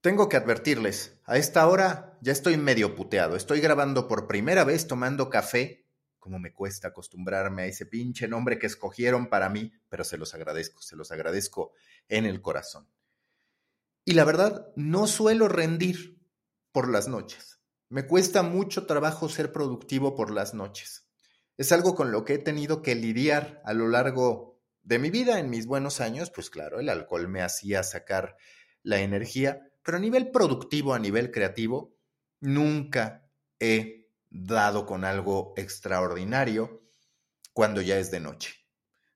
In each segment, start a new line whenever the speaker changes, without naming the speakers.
Tengo que advertirles, a esta hora ya estoy medio puteado. Estoy grabando por primera vez tomando café. Como me cuesta acostumbrarme a ese pinche nombre que escogieron para mí, pero se los agradezco, se los agradezco en el corazón. Y la verdad, no suelo rendir por las noches. Me cuesta mucho trabajo ser productivo por las noches. Es algo con lo que he tenido que lidiar a lo largo de mi vida, en mis buenos años, pues claro, el alcohol me hacía sacar la energía, pero a nivel productivo, a nivel creativo, nunca he dado con algo extraordinario cuando ya es de noche.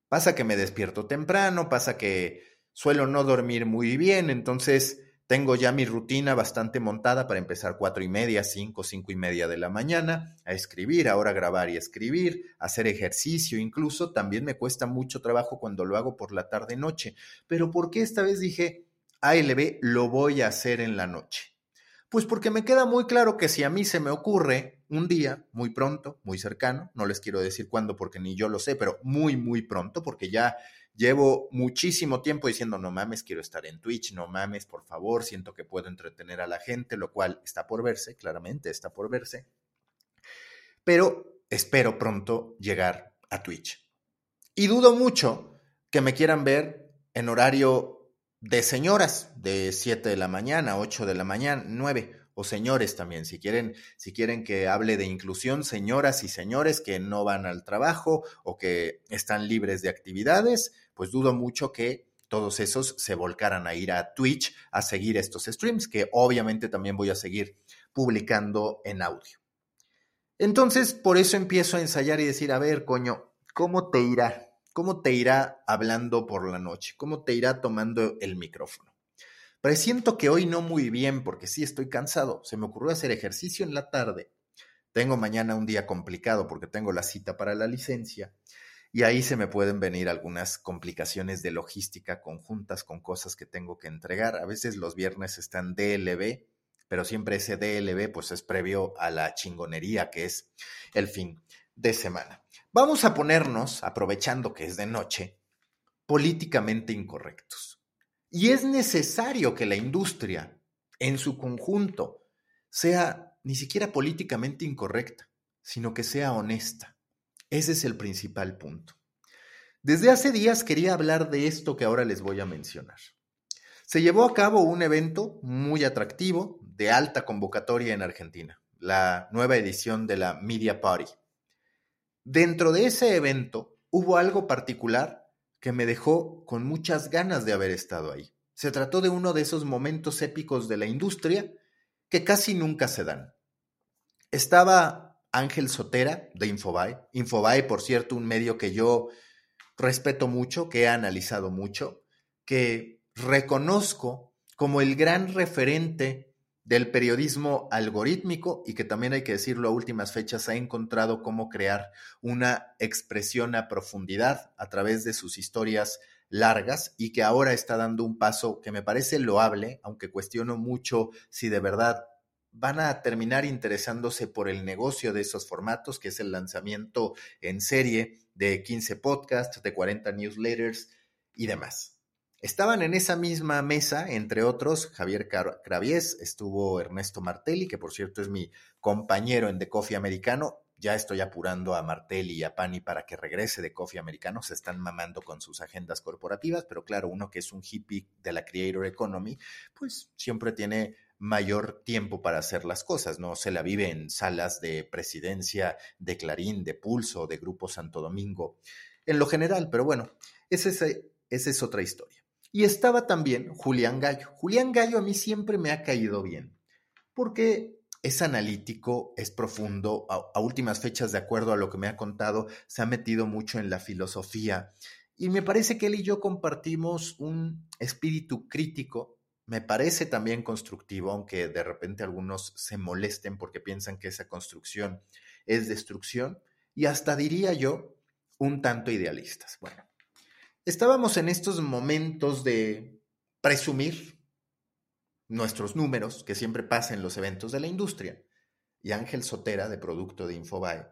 Pasa que me despierto temprano, pasa que suelo no dormir muy bien, entonces tengo ya mi rutina bastante montada para empezar cuatro y media, cinco, cinco y media de la mañana a escribir, ahora grabar y escribir, hacer ejercicio incluso. También me cuesta mucho trabajo cuando lo hago por la tarde noche. Pero ¿por qué esta vez dije ALB lo voy a hacer en la noche? Pues porque me queda muy claro que si a mí se me ocurre un día, muy pronto, muy cercano, no les quiero decir cuándo porque ni yo lo sé, pero muy, muy pronto, porque ya Llevo muchísimo tiempo diciendo, no mames, quiero estar en Twitch, no mames, por favor, siento que puedo entretener a la gente, lo cual está por verse, claramente está por verse. Pero espero pronto llegar a Twitch. Y dudo mucho que me quieran ver en horario de señoras, de 7 de la mañana, 8 de la mañana, 9 o señores también, si quieren, si quieren que hable de inclusión, señoras y señores que no van al trabajo o que están libres de actividades, pues dudo mucho que todos esos se volcaran a ir a Twitch a seguir estos streams, que obviamente también voy a seguir publicando en audio. Entonces, por eso empiezo a ensayar y decir, a ver, coño, ¿cómo te irá? ¿Cómo te irá hablando por la noche? ¿Cómo te irá tomando el micrófono? Presiento que hoy no muy bien porque sí estoy cansado. Se me ocurrió hacer ejercicio en la tarde. Tengo mañana un día complicado porque tengo la cita para la licencia y ahí se me pueden venir algunas complicaciones de logística conjuntas con cosas que tengo que entregar. A veces los viernes están DLB, pero siempre ese DLB pues es previo a la chingonería que es el fin de semana. Vamos a ponernos, aprovechando que es de noche, políticamente incorrectos. Y es necesario que la industria en su conjunto sea ni siquiera políticamente incorrecta, sino que sea honesta ese es el principal punto. Desde hace días quería hablar de esto que ahora les voy a mencionar. Se llevó a cabo un evento muy atractivo de alta convocatoria en Argentina, la nueva edición de la Media Party. Dentro de ese evento hubo algo particular que me dejó con muchas ganas de haber estado ahí. Se trató de uno de esos momentos épicos de la industria que casi nunca se dan. Estaba Ángel Sotera de Infobae. Infobae, por cierto, un medio que yo respeto mucho, que he analizado mucho, que reconozco como el gran referente del periodismo algorítmico y que también hay que decirlo a últimas fechas ha encontrado cómo crear una expresión a profundidad a través de sus historias largas y que ahora está dando un paso que me parece loable, aunque cuestiono mucho si de verdad van a terminar interesándose por el negocio de esos formatos, que es el lanzamiento en serie de 15 podcasts, de 40 newsletters y demás. Estaban en esa misma mesa, entre otros, Javier Cravies, estuvo Ernesto Martelli, que por cierto es mi compañero en The Coffee Americano. Ya estoy apurando a Martelli y a Pani para que regrese de Coffee Americano. Se están mamando con sus agendas corporativas, pero claro, uno que es un hippie de la Creator Economy, pues siempre tiene mayor tiempo para hacer las cosas, no se la vive en salas de presidencia, de Clarín, de Pulso, de Grupo Santo Domingo, en lo general, pero bueno, esa es otra historia. Y estaba también Julián Gallo. Julián Gallo a mí siempre me ha caído bien, porque es analítico, es profundo, a, a últimas fechas, de acuerdo a lo que me ha contado, se ha metido mucho en la filosofía. Y me parece que él y yo compartimos un espíritu crítico me parece también constructivo, aunque de repente algunos se molesten porque piensan que esa construcción es destrucción, y hasta diría yo, un tanto idealistas. Bueno, estábamos en estos momentos de presumir nuestros números, que siempre pasa en los eventos de la industria, y Ángel Sotera, de producto de Infobae,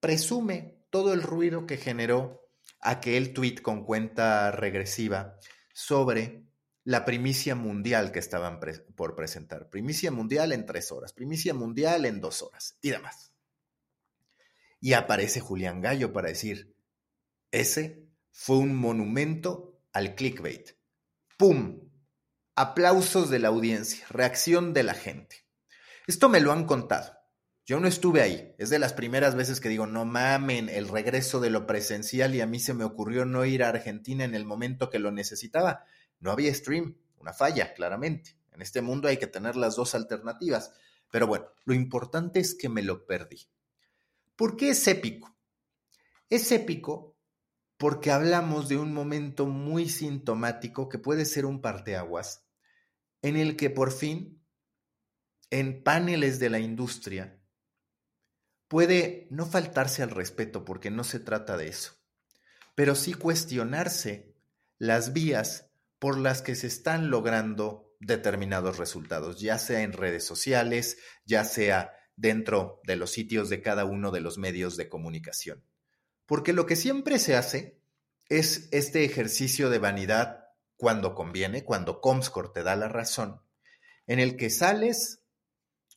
presume todo el ruido que generó aquel tweet con cuenta regresiva sobre la primicia mundial que estaban por presentar. Primicia mundial en tres horas, primicia mundial en dos horas y demás. Y aparece Julián Gallo para decir, ese fue un monumento al clickbait. ¡Pum! Aplausos de la audiencia, reacción de la gente. Esto me lo han contado. Yo no estuve ahí. Es de las primeras veces que digo, no mamen, el regreso de lo presencial y a mí se me ocurrió no ir a Argentina en el momento que lo necesitaba. No había stream, una falla, claramente. En este mundo hay que tener las dos alternativas. Pero bueno, lo importante es que me lo perdí. ¿Por qué es épico? Es épico porque hablamos de un momento muy sintomático que puede ser un parteaguas, en el que por fin, en paneles de la industria, puede no faltarse al respeto porque no se trata de eso, pero sí cuestionarse las vías por las que se están logrando determinados resultados, ya sea en redes sociales, ya sea dentro de los sitios de cada uno de los medios de comunicación. Porque lo que siempre se hace es este ejercicio de vanidad cuando conviene, cuando Comscore te da la razón, en el que sales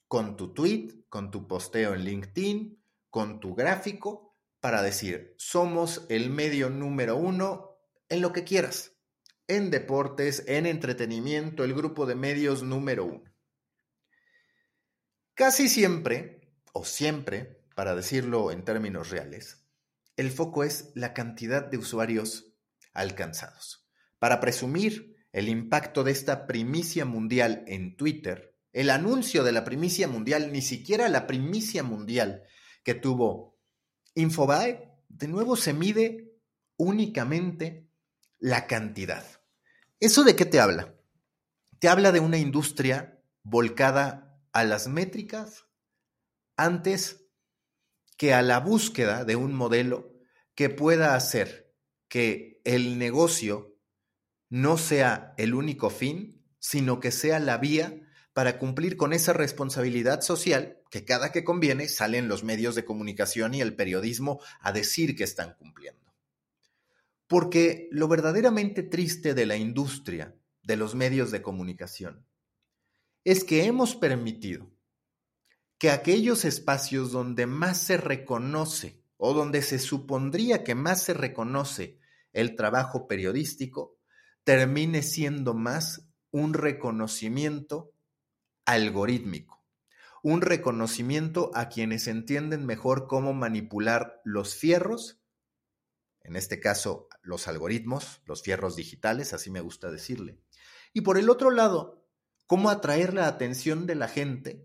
con tu tweet, con tu posteo en LinkedIn, con tu gráfico, para decir, somos el medio número uno en lo que quieras, en deportes, en entretenimiento, el grupo de medios número uno. Casi siempre, o siempre, para decirlo en términos reales, el foco es la cantidad de usuarios alcanzados. Para presumir el impacto de esta primicia mundial en Twitter, el anuncio de la primicia mundial, ni siquiera la primicia mundial que tuvo Infobae, de nuevo se mide únicamente la cantidad. ¿Eso de qué te habla? Te habla de una industria volcada a las métricas antes que a la búsqueda de un modelo que pueda hacer que el negocio no sea el único fin, sino que sea la vía para cumplir con esa responsabilidad social que cada que conviene salen los medios de comunicación y el periodismo a decir que están cumpliendo. Porque lo verdaderamente triste de la industria de los medios de comunicación es que hemos permitido que aquellos espacios donde más se reconoce o donde se supondría que más se reconoce el trabajo periodístico termine siendo más un reconocimiento algorítmico, un reconocimiento a quienes entienden mejor cómo manipular los fierros, en este caso los algoritmos, los fierros digitales, así me gusta decirle. Y por el otro lado, cómo atraer la atención de la gente,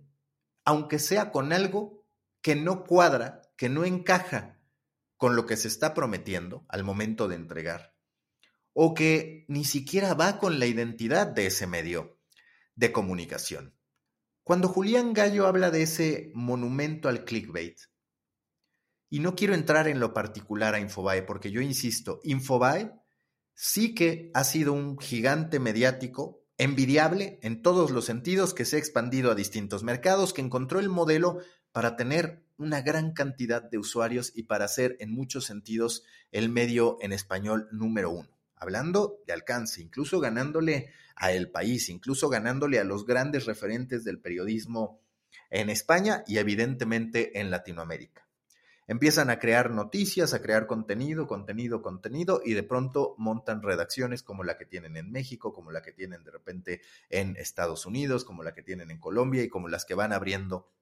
aunque sea con algo que no cuadra, que no encaja con lo que se está prometiendo al momento de entregar, o que ni siquiera va con la identidad de ese medio de comunicación. Cuando Julián Gallo habla de ese monumento al clickbait, y no quiero entrar en lo particular a Infobae, porque yo insisto, Infobae sí que ha sido un gigante mediático, envidiable en todos los sentidos, que se ha expandido a distintos mercados, que encontró el modelo para tener una gran cantidad de usuarios y para ser en muchos sentidos el medio en español número uno hablando de alcance, incluso ganándole a El País, incluso ganándole a los grandes referentes del periodismo en España y evidentemente en Latinoamérica. Empiezan a crear noticias, a crear contenido, contenido, contenido y de pronto montan redacciones como la que tienen en México, como la que tienen de repente en Estados Unidos, como la que tienen en Colombia y como las que van abriendo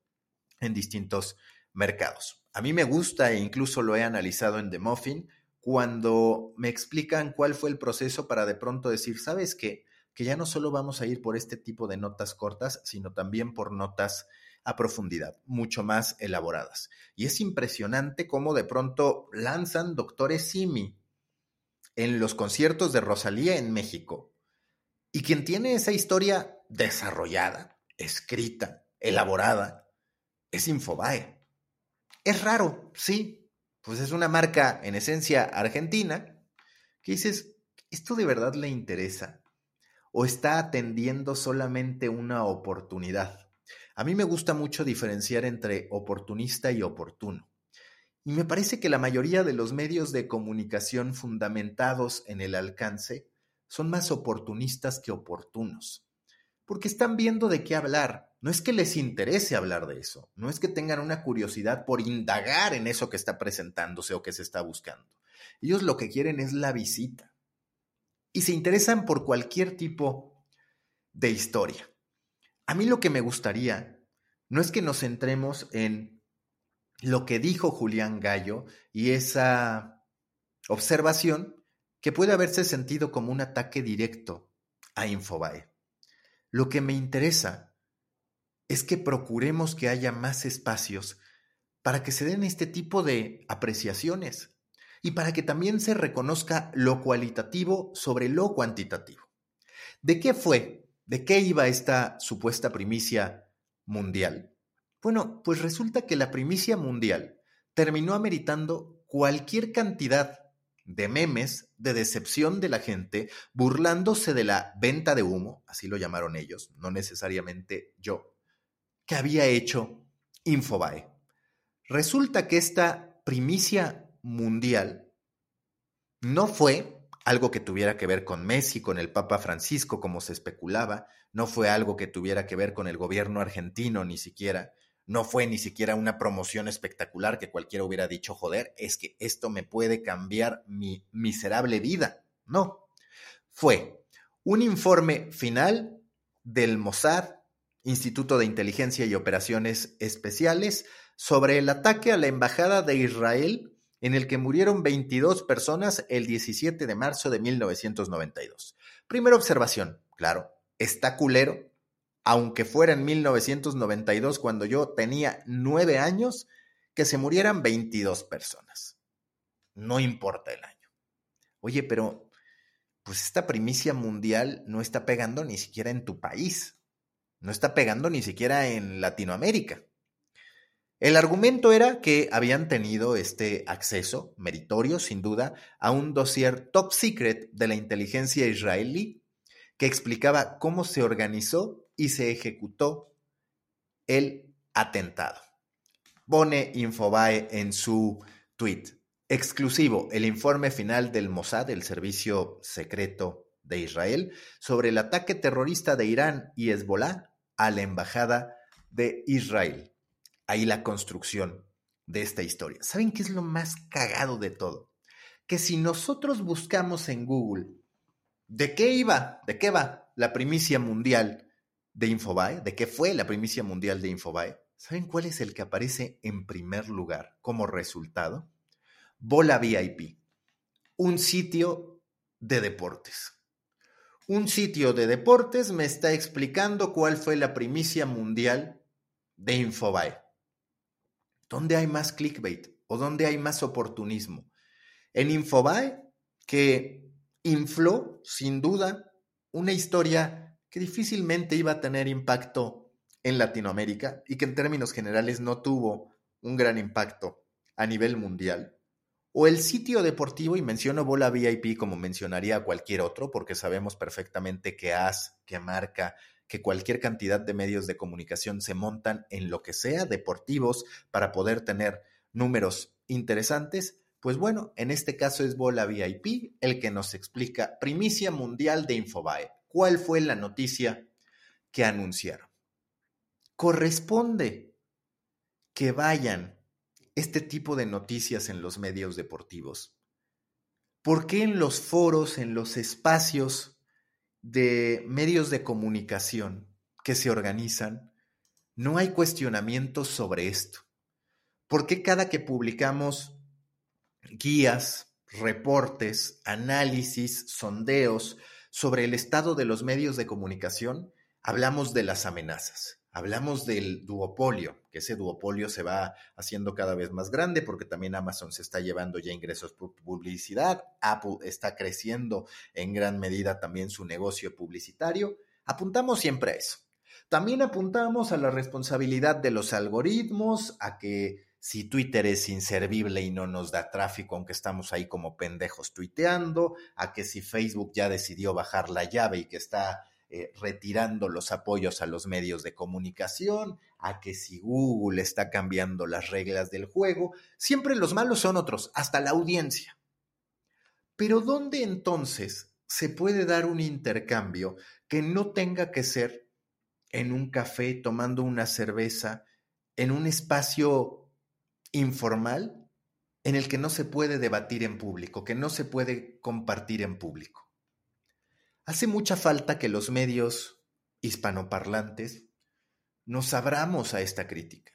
en distintos mercados. A mí me gusta e incluso lo he analizado en The Muffin, cuando me explican cuál fue el proceso para de pronto decir, ¿sabes qué? Que ya no solo vamos a ir por este tipo de notas cortas, sino también por notas a profundidad, mucho más elaboradas. Y es impresionante cómo de pronto lanzan doctores Simi en los conciertos de Rosalía en México. Y quien tiene esa historia desarrollada, escrita, elaborada, es Infobae. Es raro, sí, pues es una marca en esencia argentina, que dices, ¿esto de verdad le interesa? ¿O está atendiendo solamente una oportunidad? A mí me gusta mucho diferenciar entre oportunista y oportuno. Y me parece que la mayoría de los medios de comunicación fundamentados en el alcance son más oportunistas que oportunos, porque están viendo de qué hablar. No es que les interese hablar de eso, no es que tengan una curiosidad por indagar en eso que está presentándose o que se está buscando. Ellos lo que quieren es la visita y se interesan por cualquier tipo de historia. A mí lo que me gustaría no es que nos centremos en lo que dijo Julián Gallo y esa observación que puede haberse sentido como un ataque directo a Infobae. Lo que me interesa es que procuremos que haya más espacios para que se den este tipo de apreciaciones y para que también se reconozca lo cualitativo sobre lo cuantitativo. ¿De qué fue? ¿De qué iba esta supuesta primicia mundial? Bueno, pues resulta que la primicia mundial terminó ameritando cualquier cantidad de memes, de decepción de la gente, burlándose de la venta de humo, así lo llamaron ellos, no necesariamente yo, que había hecho Infobae. Resulta que esta primicia mundial no fue algo que tuviera que ver con Messi, con el Papa Francisco, como se especulaba, no fue algo que tuviera que ver con el gobierno argentino ni siquiera, no fue ni siquiera una promoción espectacular que cualquiera hubiera dicho, joder, es que esto me puede cambiar mi miserable vida. No, fue un informe final del Mossad, Instituto de Inteligencia y Operaciones Especiales, sobre el ataque a la Embajada de Israel en el que murieron 22 personas el 17 de marzo de 1992. Primera observación, claro, está culero aunque fuera en 1992 cuando yo tenía nueve años, que se murieran 22 personas. No importa el año. Oye, pero pues esta primicia mundial no está pegando ni siquiera en tu país, no está pegando ni siquiera en Latinoamérica. El argumento era que habían tenido este acceso, meritorio sin duda, a un dossier top secret de la inteligencia israelí que explicaba cómo se organizó y se ejecutó el atentado. Pone Infobae en su tweet. Exclusivo, el informe final del Mossad, el servicio secreto de Israel, sobre el ataque terrorista de Irán y Hezbollah a la embajada de Israel. Ahí la construcción de esta historia. ¿Saben qué es lo más cagado de todo? Que si nosotros buscamos en Google de qué iba, de qué va la primicia mundial de Infobae, de qué fue la primicia mundial de Infobae, ¿saben cuál es el que aparece en primer lugar como resultado? Bola VIP, un sitio de deportes. Un sitio de deportes me está explicando cuál fue la primicia mundial de Infobae. ¿Dónde hay más clickbait o dónde hay más oportunismo? En Infobae, que infló, sin duda, una historia que difícilmente iba a tener impacto en Latinoamérica y que en términos generales no tuvo un gran impacto a nivel mundial. O el sitio deportivo, y menciono Bola VIP como mencionaría cualquier otro, porque sabemos perfectamente que AS, que Marca, que cualquier cantidad de medios de comunicación se montan en lo que sea deportivos para poder tener números interesantes. Pues bueno, en este caso es Bola VIP el que nos explica primicia mundial de Infobae. ¿Cuál fue la noticia que anunciaron? Corresponde que vayan este tipo de noticias en los medios deportivos. ¿Por qué en los foros, en los espacios de medios de comunicación que se organizan, no hay cuestionamientos sobre esto? ¿Por qué cada que publicamos guías, reportes, análisis, sondeos, sobre el estado de los medios de comunicación, hablamos de las amenazas, hablamos del duopolio, que ese duopolio se va haciendo cada vez más grande porque también Amazon se está llevando ya ingresos por publicidad, Apple está creciendo en gran medida también su negocio publicitario. Apuntamos siempre a eso. También apuntamos a la responsabilidad de los algoritmos, a que si Twitter es inservible y no nos da tráfico, aunque estamos ahí como pendejos tuiteando, a que si Facebook ya decidió bajar la llave y que está eh, retirando los apoyos a los medios de comunicación, a que si Google está cambiando las reglas del juego, siempre los malos son otros, hasta la audiencia. Pero ¿dónde entonces se puede dar un intercambio que no tenga que ser en un café tomando una cerveza, en un espacio informal en el que no se puede debatir en público, que no se puede compartir en público. Hace mucha falta que los medios hispanoparlantes nos abramos a esta crítica.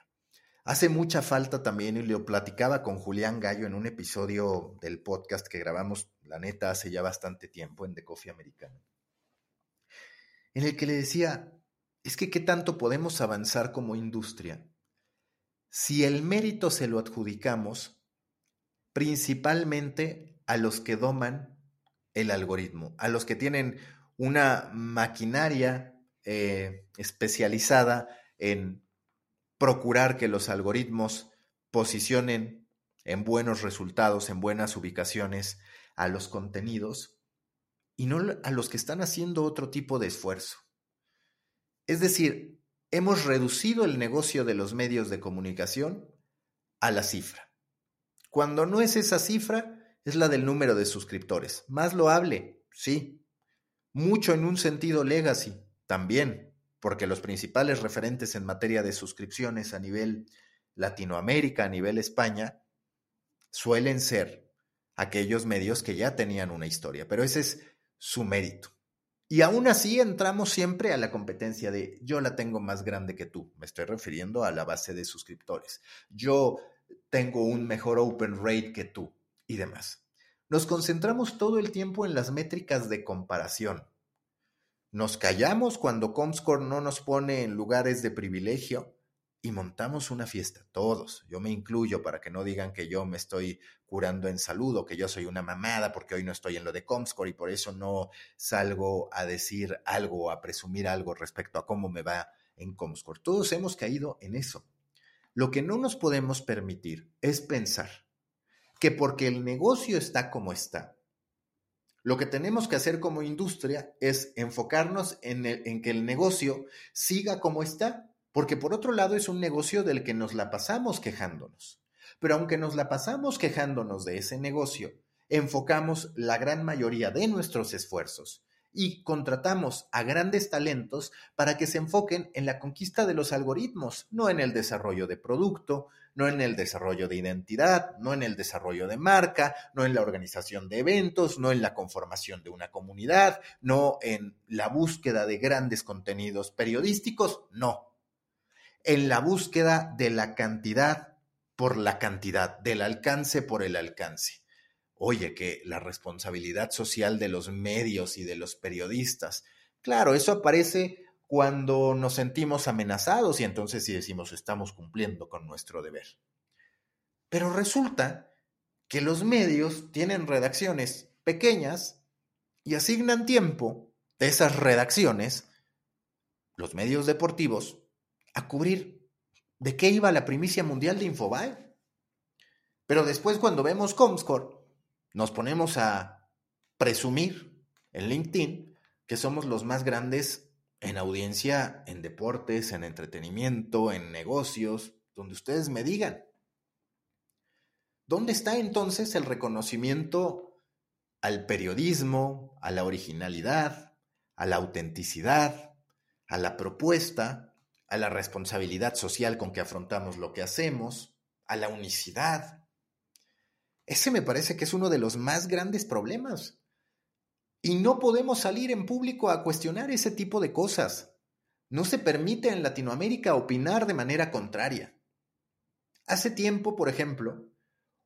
Hace mucha falta también, y lo platicaba con Julián Gallo en un episodio del podcast que grabamos, la neta, hace ya bastante tiempo en The Coffee Americano, en el que le decía, es que qué tanto podemos avanzar como industria si el mérito se lo adjudicamos principalmente a los que doman el algoritmo, a los que tienen una maquinaria eh, especializada en procurar que los algoritmos posicionen en buenos resultados, en buenas ubicaciones a los contenidos y no a los que están haciendo otro tipo de esfuerzo. Es decir, hemos reducido el negocio de los medios de comunicación a la cifra. Cuando no es esa cifra, es la del número de suscriptores. Más loable, sí. Mucho en un sentido legacy, también porque los principales referentes en materia de suscripciones a nivel Latinoamérica, a nivel España, suelen ser aquellos medios que ya tenían una historia, pero ese es su mérito. Y aún así entramos siempre a la competencia de yo la tengo más grande que tú, me estoy refiriendo a la base de suscriptores, yo tengo un mejor open rate que tú y demás. Nos concentramos todo el tiempo en las métricas de comparación, nos callamos cuando Comscore no nos pone en lugares de privilegio y montamos una fiesta, todos. Yo me incluyo para que no digan que yo me estoy curando en salud o que yo soy una mamada porque hoy no estoy en lo de Comscore y por eso no salgo a decir algo, a presumir algo respecto a cómo me va en Comscore. Todos hemos caído en eso. Lo que no nos podemos permitir es pensar que porque el negocio está como está, lo que tenemos que hacer como industria es enfocarnos en, en, que el negocio siga como está, porque por otro lado es un negocio del que nos la pasamos quejándonos. Pero aunque nos la pasamos quejándonos de ese negocio, enfocamos la gran mayoría de nuestros esfuerzos y contratamos a grandes talentos para que se enfoquen en la conquista de los algoritmos, no en el desarrollo de producto, no en el desarrollo de identidad, no en el desarrollo de marca, no en la organización de eventos, no en la conformación de una comunidad, no en la búsqueda de grandes contenidos periodísticos, no. En la búsqueda de la cantidad por la cantidad, del alcance por el alcance. Oye, que la responsabilidad social de los medios y de los periodistas, claro, eso aparece cuando nos sentimos amenazados y entonces sí decimos estamos cumpliendo con nuestro deber. Pero resulta que los medios tienen redacciones pequeñas y asignan tiempo de esas redacciones, los medios deportivos, a cubrir de qué iba la primicia mundial de Infobae. Pero después cuando vemos Comscore, nos ponemos a presumir en LinkedIn que somos los más grandes en audiencia, en deportes, en entretenimiento, en negocios, donde ustedes me digan. ¿Dónde está entonces el reconocimiento al periodismo, a la originalidad, a la autenticidad, a la propuesta, a la responsabilidad social con que afrontamos lo que hacemos, a la unicidad? Ese me parece que es uno de los más grandes problemas. Y no podemos salir en público a cuestionar ese tipo de cosas. No se permite en Latinoamérica opinar de manera contraria. Hace tiempo, por ejemplo,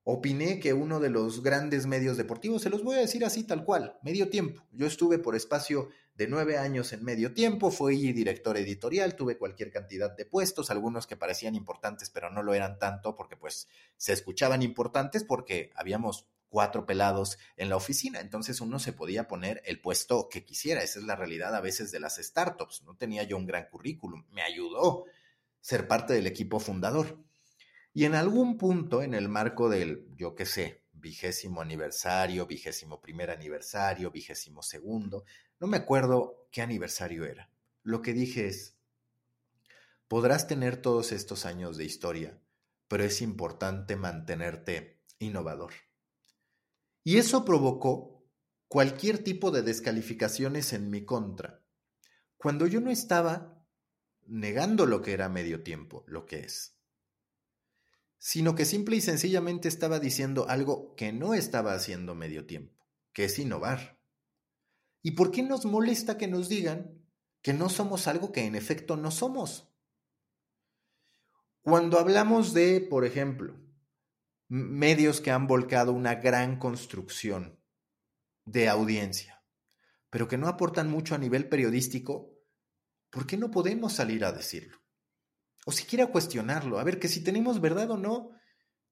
opiné que uno de los grandes medios deportivos, se los voy a decir así tal cual, medio tiempo. Yo estuve por espacio de nueve años en medio tiempo, fui director editorial, tuve cualquier cantidad de puestos, algunos que parecían importantes, pero no lo eran tanto porque pues se escuchaban importantes porque habíamos cuatro pelados en la oficina. Entonces uno se podía poner el puesto que quisiera. Esa es la realidad a veces de las startups. No tenía yo un gran currículum. Me ayudó ser parte del equipo fundador. Y en algún punto, en el marco del, yo qué sé, vigésimo aniversario, vigésimo primer aniversario, vigésimo segundo, no me acuerdo qué aniversario era. Lo que dije es, podrás tener todos estos años de historia, pero es importante mantenerte innovador. Y eso provocó cualquier tipo de descalificaciones en mi contra, cuando yo no estaba negando lo que era medio tiempo, lo que es, sino que simple y sencillamente estaba diciendo algo que no estaba haciendo medio tiempo, que es innovar. ¿Y por qué nos molesta que nos digan que no somos algo que en efecto no somos? Cuando hablamos de, por ejemplo, medios que han volcado una gran construcción de audiencia, pero que no aportan mucho a nivel periodístico, ¿por qué no podemos salir a decirlo? O siquiera cuestionarlo, a ver que si tenemos verdad o no,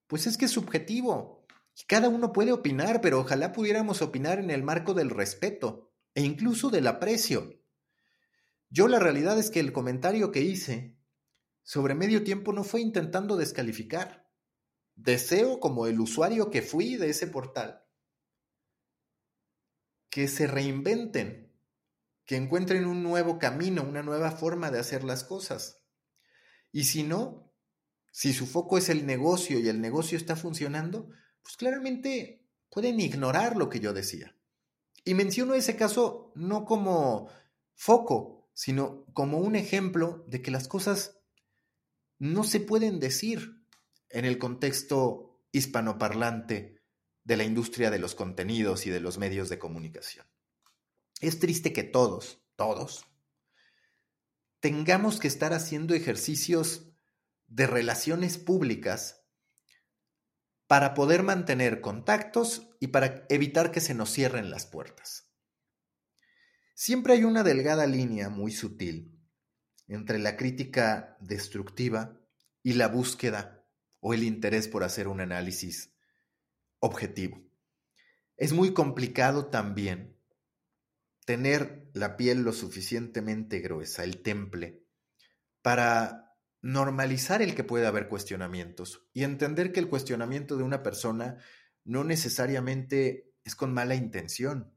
pues es que es subjetivo. Cada uno puede opinar, pero ojalá pudiéramos opinar en el marco del respeto e incluso del aprecio. Yo la realidad es que el comentario que hice sobre medio tiempo no fue intentando descalificar. Deseo, como el usuario que fui de ese portal, que se reinventen, que encuentren un nuevo camino, una nueva forma de hacer las cosas. Y si no, si su foco es el negocio y el negocio está funcionando, pues claramente pueden ignorar lo que yo decía. Y menciono ese caso no como foco, sino como un ejemplo de que las cosas no se pueden decir en el contexto hispanoparlante de la industria de los contenidos y de los medios de comunicación. Es triste que todos, todos, tengamos que estar haciendo ejercicios de relaciones públicas para poder mantener contactos y para evitar que se nos cierren las puertas. Siempre hay una delgada línea muy sutil entre la crítica destructiva y la búsqueda o el interés por hacer un análisis objetivo. Es muy complicado también tener la piel lo suficientemente gruesa, el temple, para normalizar el que pueda haber cuestionamientos y entender que el cuestionamiento de una persona no necesariamente es con mala intención.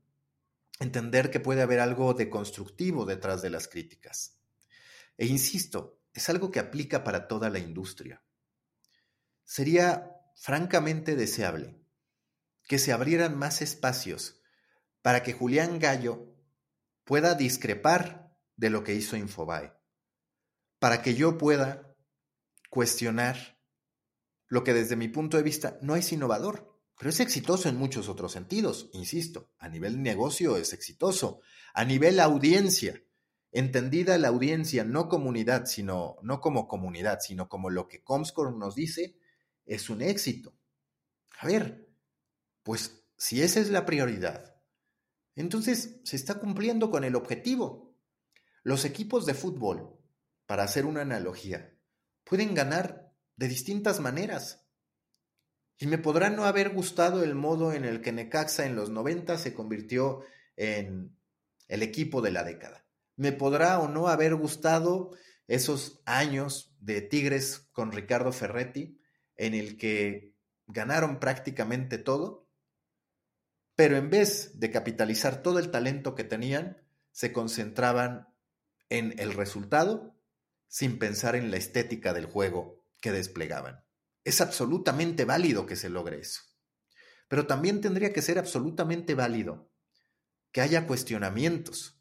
Entender que puede haber algo de constructivo detrás de las críticas. E insisto, es algo que aplica para toda la industria. Sería francamente deseable que se abrieran más espacios para que Julián Gallo pueda discrepar de lo que hizo Infobae, para que yo pueda cuestionar lo que desde mi punto de vista no es innovador, pero es exitoso en muchos otros sentidos, insisto, a nivel negocio es exitoso, a nivel audiencia entendida la audiencia no comunidad, sino no como comunidad, sino como lo que Comscore nos dice, es un éxito. A ver, pues si esa es la prioridad, entonces se está cumpliendo con el objetivo. Los equipos de fútbol, para hacer una analogía, pueden ganar de distintas maneras. Y me podrá no haber gustado el modo en el que Necaxa en los 90 se convirtió en el equipo de la década me podrá o no haber gustado esos años de Tigres con Ricardo Ferretti, en el que ganaron prácticamente todo, pero en vez de capitalizar todo el talento que tenían, se concentraban en el resultado sin pensar en la estética del juego que desplegaban. Es absolutamente válido que se logre eso. Pero también tendría que ser absolutamente válido que haya cuestionamientos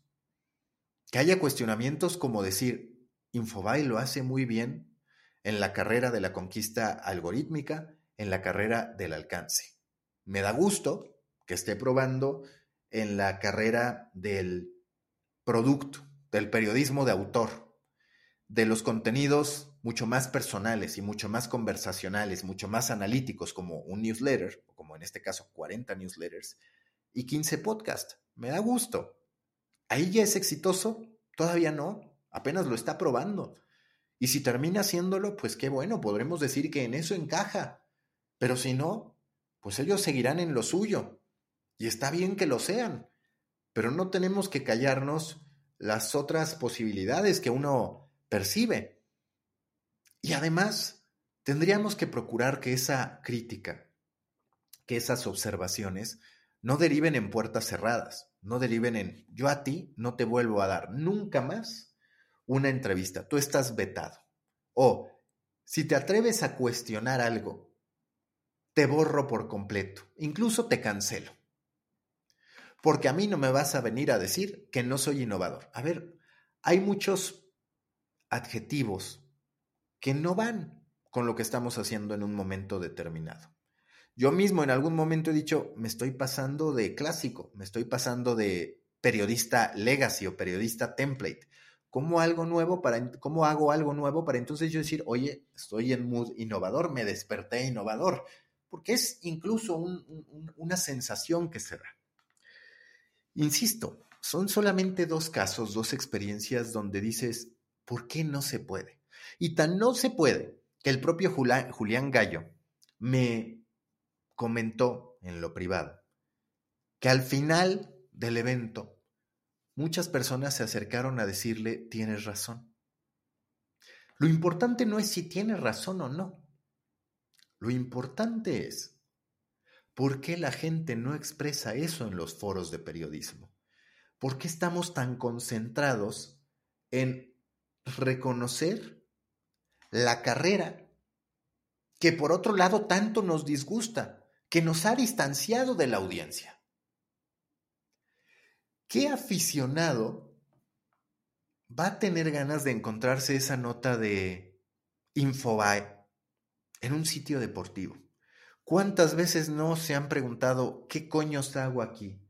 que haya cuestionamientos como decir, Infobae lo hace muy bien en la carrera de la conquista algorítmica, en la carrera del alcance. Me da gusto que esté probando en la carrera del producto, del periodismo de autor, de los contenidos mucho más personales y mucho más conversacionales, mucho más analíticos como un newsletter, como en este caso 40 newsletters y 15 podcasts. Me da gusto. ¿Ahí ya es exitoso? Todavía no, apenas lo está probando. Y si termina haciéndolo, pues qué bueno, podremos decir que en eso encaja. Pero si no, pues ellos seguirán en lo suyo. Y está bien que lo sean. Pero no tenemos que callarnos las otras posibilidades que uno percibe. Y además, tendríamos que procurar que esa crítica, que esas observaciones, no deriven en puertas cerradas no deriven en yo a ti no te vuelvo a dar nunca más una entrevista, tú estás vetado. O si te atreves a cuestionar algo, te borro por completo, incluso te cancelo. porque a mí no me vas a venir a decir que no soy innovador. A ver, hay muchos adjetivos que no van con lo que estamos haciendo en un momento determinado. Yo mismo en algún momento he dicho, me estoy pasando de clásico, me estoy pasando de periodista legacy o periodista template. ¿Cómo, algo nuevo para, ¿Cómo hago algo nuevo para entonces yo decir, oye, estoy en mood innovador, me desperté innovador? Porque es incluso una sensación que se da. Insisto, son solamente dos casos, dos experiencias donde dices, ¿por qué no se puede? Y tan no se puede que el propio Julián Gallo me comentó en lo privado que al final del evento muchas personas se acercaron a decirle, tienes razón. Lo importante no es si tienes razón o no. Lo importante es por qué la gente no expresa eso en los foros de periodismo. ¿Por qué estamos tan concentrados en reconocer la carrera que por otro lado tanto nos disgusta, que nos ha distanciado de la audiencia. ¿Qué aficionado va a tener ganas de encontrarse esa nota de Infobae en un sitio deportivo? ¿Cuántas veces no se han preguntado qué coños hago aquí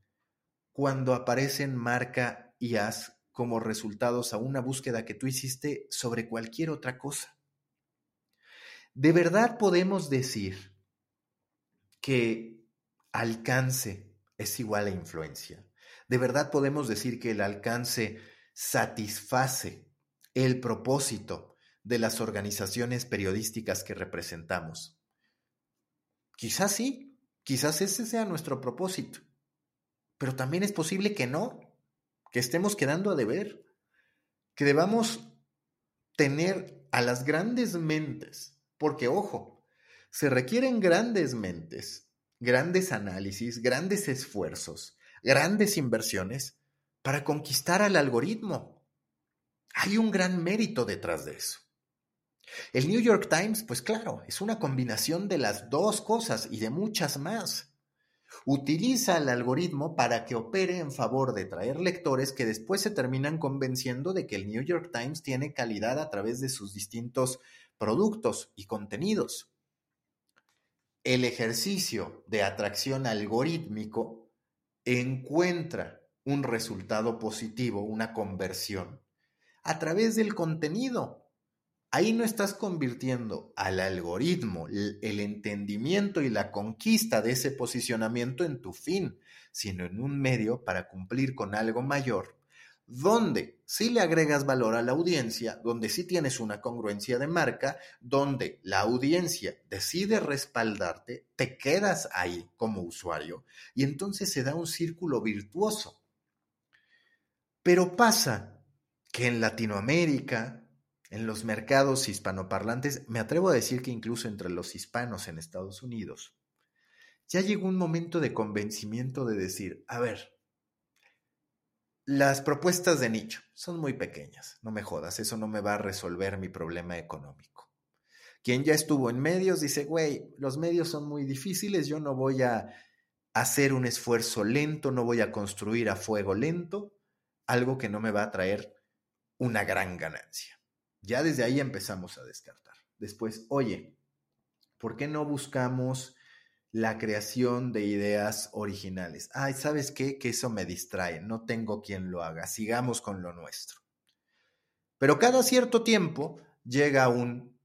cuando aparecen marca y as como resultados a una búsqueda que tú hiciste sobre cualquier otra cosa? ¿De verdad podemos decir que alcance es igual a influencia? ¿De verdad podemos decir que el alcance satisface el propósito de las organizaciones periodísticas que representamos? Quizás sí, quizás ese sea nuestro propósito, pero también es posible que no, que estemos quedando a deber, que debamos tener a las grandes mentes porque, ojo, se requieren grandes mentes, grandes análisis, grandes esfuerzos, grandes inversiones para conquistar al algoritmo. Hay un gran mérito detrás de eso. El New York Times, pues claro, es una combinación de las dos cosas y de muchas más. Utiliza el algoritmo para que opere en favor de traer lectores que después se terminan convenciendo de que el New York Times tiene calidad a través de sus distintos productos y contenidos. El ejercicio de atracción algorítmico encuentra un resultado positivo, una conversión, a través del contenido. Ahí no estás convirtiendo al algoritmo, el entendimiento y la conquista de ese posicionamiento en tu fin, sino en un medio para cumplir con algo mayor donde sí le agregas valor a la audiencia, donde sí tienes una congruencia de marca, donde la audiencia decide respaldarte, te quedas ahí como usuario y entonces se da un círculo virtuoso. Pero pasa que en Latinoamérica, en los mercados hispanoparlantes, me atrevo a decir que incluso entre los hispanos en Estados Unidos, ya llegó un momento de convencimiento de decir, a ver, las propuestas de nicho son muy pequeñas, no me jodas, eso no me va a resolver mi problema económico. Quien ya estuvo en medios dice, güey, los medios son muy difíciles, yo no voy a hacer un esfuerzo lento, no voy a construir a fuego lento algo que no me va a traer una gran ganancia. Ya desde ahí empezamos a descartar. Después, oye, ¿por qué no buscamos la creación de ideas originales. Ay, ¿sabes qué? Que eso me distrae, no tengo quien lo haga, sigamos con lo nuestro. Pero cada cierto tiempo llega un,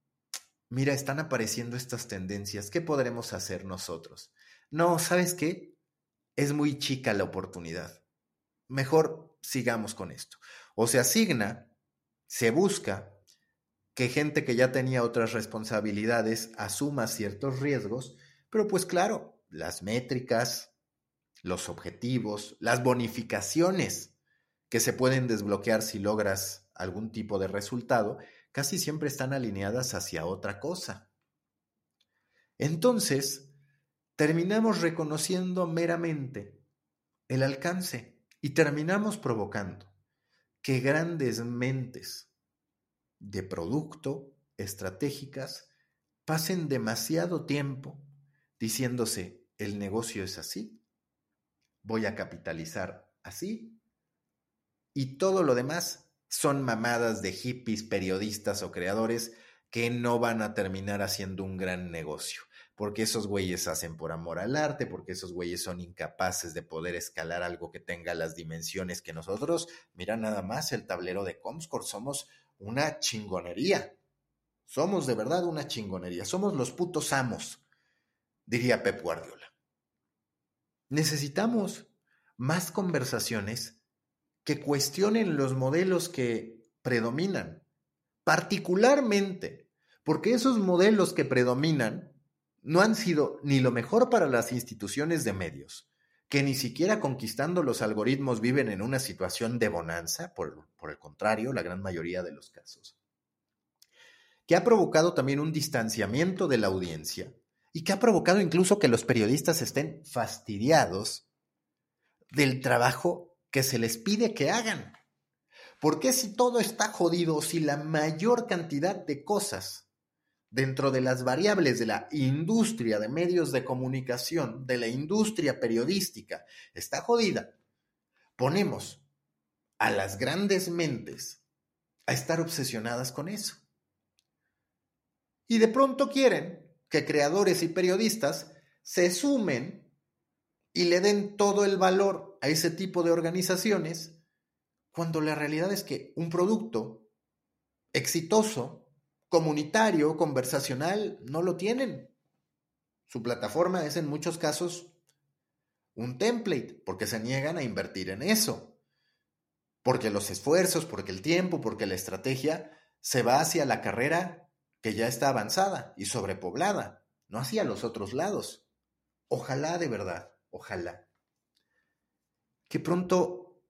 mira, están apareciendo estas tendencias, ¿qué podremos hacer nosotros? No, ¿sabes qué? Es muy chica la oportunidad. Mejor sigamos con esto. O se asigna, se busca que gente que ya tenía otras responsabilidades asuma ciertos riesgos pero pues claro, las métricas, los objetivos, las bonificaciones que se pueden desbloquear si logras algún tipo de resultado, casi siempre están alineadas hacia otra cosa. Entonces, terminamos reconociendo meramente el alcance y terminamos provocando que grandes mentes de producto estratégicas pasen demasiado tiempo diciéndose, el negocio es así, voy a capitalizar así. Y todo lo demás son mamadas de hippies, periodistas o creadores que no van a terminar haciendo un gran negocio. Porque esos güeyes hacen por amor al arte, porque esos güeyes son incapaces de poder escalar algo que tenga las dimensiones que nosotros. Mira nada más el tablero de Comscore, somos una chingonería. Somos de verdad una chingonería. Somos los putos amos, diría Pep Guardiola. Necesitamos más conversaciones que cuestionen los modelos que predominan, particularmente porque esos modelos que predominan no han sido ni lo mejor para las instituciones de medios, que ni siquiera conquistando los algoritmos viven en una situación de bonanza, por, el contrario, la gran mayoría de los casos, que ha provocado también un distanciamiento de la audiencia y que ha provocado incluso que los periodistas estén fastidiados del trabajo que se les pide que hagan. Porque si todo está jodido, si la mayor cantidad de cosas dentro de las variables de la industria de medios de comunicación, de la industria periodística, está jodida, ponemos a las grandes mentes a estar obsesionadas con eso. Y de pronto quieren que creadores y periodistas se sumen y le den todo el valor a ese tipo de organizaciones, cuando la realidad es que un producto exitoso, comunitario, conversacional, no lo tienen. Su plataforma es en muchos casos un template, porque se niegan a invertir en eso. Porque los esfuerzos, porque el tiempo, porque la estrategia se va hacia la carrera que ya está avanzada y sobrepoblada, no hacia los otros lados. Ojalá de verdad ojalá, que pronto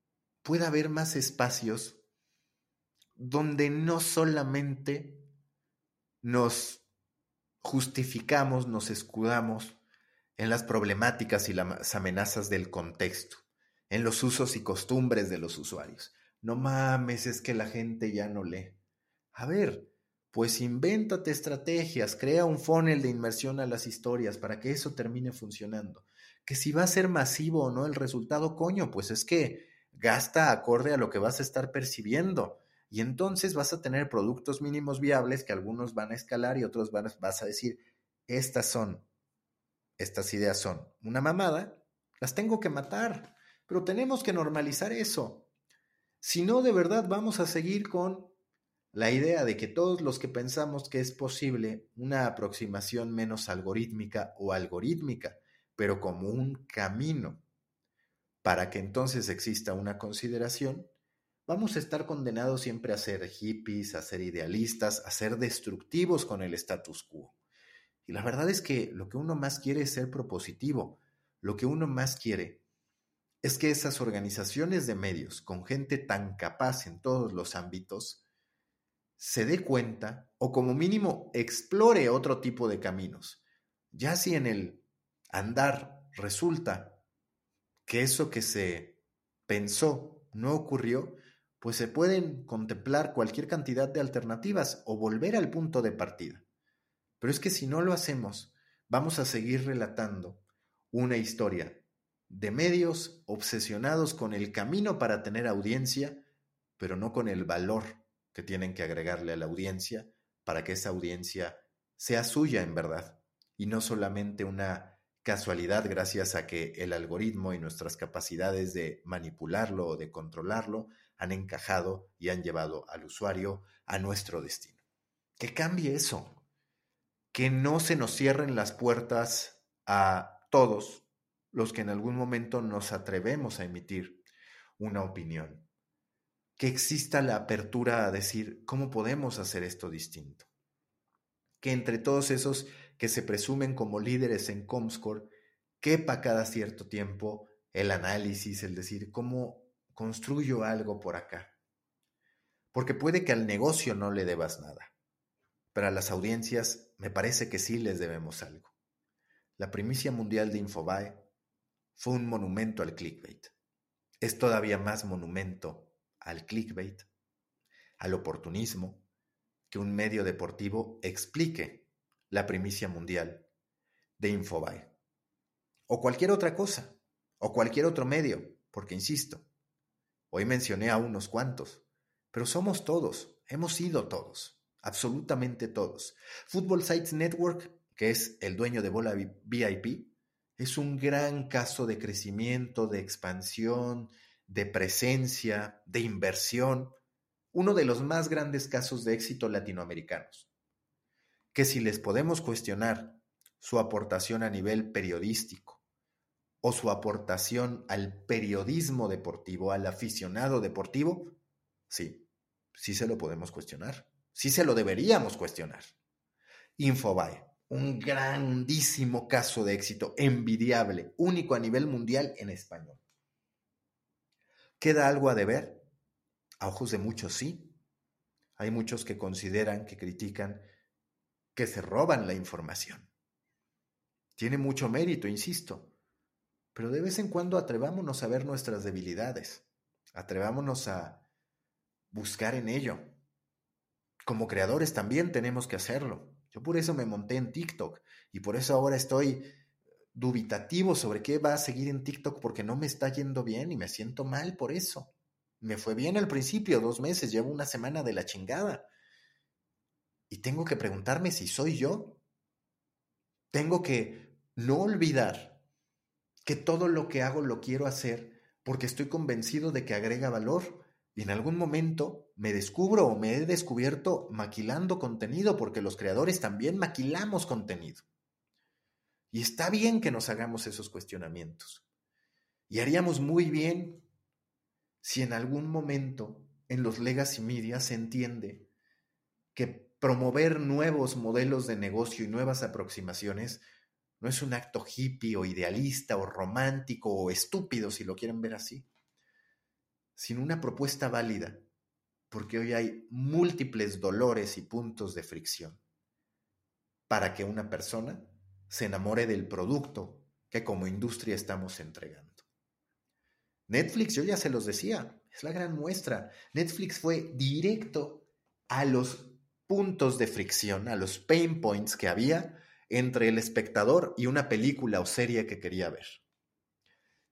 pueda haber más espacios donde no solamente nos justificamos, nos escudamos en las problemáticas y las amenazas del contexto, en los usos y costumbres de los usuarios. No mames, es que la gente ya no lee. A ver, pues invéntate estrategias, crea un funnel de inmersión a las historias para que eso termine funcionando que si va a ser masivo o no el resultado, coño, pues es que gasta acorde a lo que vas a estar percibiendo. Y entonces vas a tener productos mínimos viables que algunos van a escalar y otros van vas a decir, estas son, estas ideas son una mamada, las tengo que matar, pero tenemos que normalizar eso. Si no, de verdad vamos a seguir con la idea de que todos los que pensamos que es posible una aproximación menos algorítmica o algorítmica pero como un camino para que entonces exista una consideración, vamos a estar condenados siempre a ser hippies, a ser idealistas, a ser destructivos con el status quo. Y la verdad es que lo que uno más quiere es ser propositivo, lo que uno más quiere es que esas organizaciones de medios con gente tan capaz en todos los ámbitos se dé cuenta o como mínimo explore otro tipo de caminos, ya si en el andar resulta que eso que se pensó no ocurrió, pues se pueden contemplar cualquier cantidad de alternativas o volver al punto de partida. Pero es que si no lo hacemos, vamos a seguir relatando una historia de medios obsesionados con el camino para tener audiencia, pero no con el valor que tienen que agregarle a la audiencia para que esa audiencia sea suya en verdad y no solamente una casualidad gracias a que el algoritmo y nuestras capacidades de manipularlo o de controlarlo han encajado y han llevado al usuario a nuestro destino. Que cambie eso, que no se nos cierren las puertas a todos los que en algún momento nos atrevemos a emitir una opinión, que exista la apertura a decir cómo podemos hacer esto distinto, que entre todos esos que se presumen como líderes en Comscore, quepa cada cierto tiempo el análisis, el decir, ¿cómo construyo algo por acá? Porque puede que al negocio no le debas nada, pero a las audiencias me parece que sí les debemos algo. La primicia mundial de Infobae fue un monumento al clickbait. Es todavía más monumento al clickbait, al oportunismo, que un medio deportivo explique la primicia mundial de Infobae. O cualquier otra cosa. o cualquier otro medio, porque insisto, hoy mencioné a unos cuantos, pero somos todos, hemos sido todos, absolutamente todos. Football Sites Network, que es el dueño de Bola VIP, es un gran caso de crecimiento, de expansión, de presencia, de inversión, uno de los más grandes casos de éxito latinoamericanos, que si les podemos cuestionar su aportación a nivel periodístico o su aportación al periodismo deportivo, al aficionado deportivo, sí, sí se lo podemos cuestionar, sí se lo deberíamos cuestionar. Infobae, un grandísimo caso de éxito, envidiable, único a nivel mundial en español. ¿Queda algo a deber? A ojos de muchos sí. Hay muchos que consideran, que critican, que se roban la información. Tiene mucho mérito, insisto, pero de vez en cuando atrevámonos a ver nuestras debilidades, atrevámonos a buscar en ello. Como creadores también tenemos que hacerlo. Yo por eso me monté en TikTok y por eso ahora estoy dubitativo sobre qué va a seguir en TikTok porque no me está yendo bien y me siento mal por eso. Me fue bien al principio, dos meses, llevo una semana de la chingada. Y tengo que preguntarme si soy yo. Tengo que no olvidar que todo lo que hago lo quiero hacer porque estoy convencido de que agrega valor y en algún momento me descubro o me he descubierto maquilando contenido, porque los creadores también maquilamos contenido. Y está bien que nos hagamos esos cuestionamientos. Y haríamos muy bien si en algún momento en los legacy media se entiende que promover nuevos modelos de negocio y nuevas aproximaciones no es un acto hippie o idealista o romántico o estúpido, si lo quieren ver así sin una propuesta válida, porque hoy hay múltiples dolores y puntos de fricción para que una persona se enamore del producto que como industria estamos entregando. Netflix, yo ya se los decía, es la gran muestra. Netflix fue directo a los puntos de fricción, a los pain points que había entre el espectador y una película o serie que quería ver.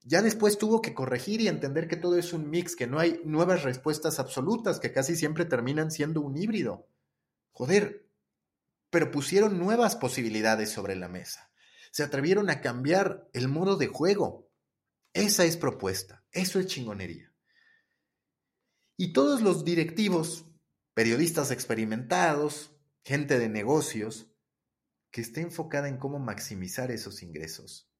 Ya después tuvo que corregir y entender que todo es un mix, que no hay nuevas respuestas absolutas, que casi siempre terminan siendo un híbrido. Joder, pero pusieron nuevas posibilidades sobre la mesa. Se atrevieron a cambiar el modo de juego. Esa es propuesta, eso es chingonería. Y todos los directivos, periodistas experimentados, gente de negocios, que esté enfocada en cómo maximizar esos ingresos,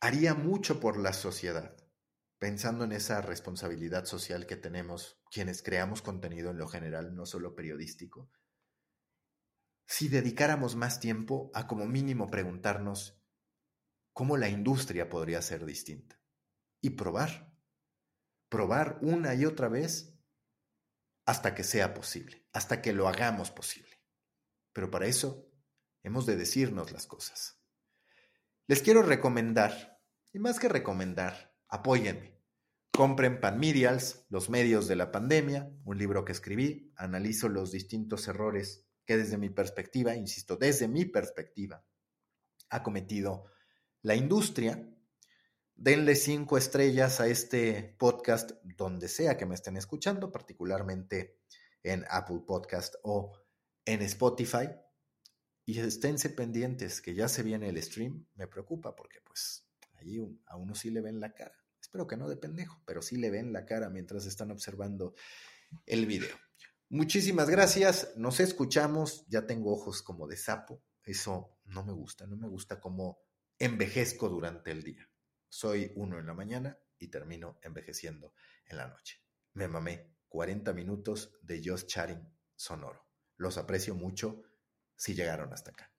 haría mucho por la sociedad, pensando en esa responsabilidad social que tenemos quienes creamos contenido en lo general, no solo periodístico, si dedicáramos más tiempo a como mínimo preguntarnos cómo la industria podría ser distinta y probar, probar una y otra vez hasta que sea posible, hasta que lo hagamos posible. Pero para eso hemos de decirnos las cosas. Les quiero recomendar y más que recomendar, apóyenme. Compren Panmedials, Los medios de la pandemia, un libro que escribí, analizo los distintos errores que desde mi perspectiva, insisto, desde mi perspectiva, ha cometido la industria. Denle cinco estrellas a este podcast donde sea que me estén escuchando, particularmente en Apple Podcast o en Spotify. Y esténse pendientes que ya se viene el stream. Me preocupa porque pues a uno sí le ven la cara. Espero que no de pendejo, pero sí le ven la cara mientras están observando el video. Muchísimas gracias, nos escuchamos, ya tengo ojos como de sapo, eso no me gusta, no me gusta cómo envejezco durante el día. Soy uno en la mañana y termino envejeciendo en la noche. Me mamé 40 minutos de Just Chatting sonoro. Los aprecio mucho si llegaron hasta acá.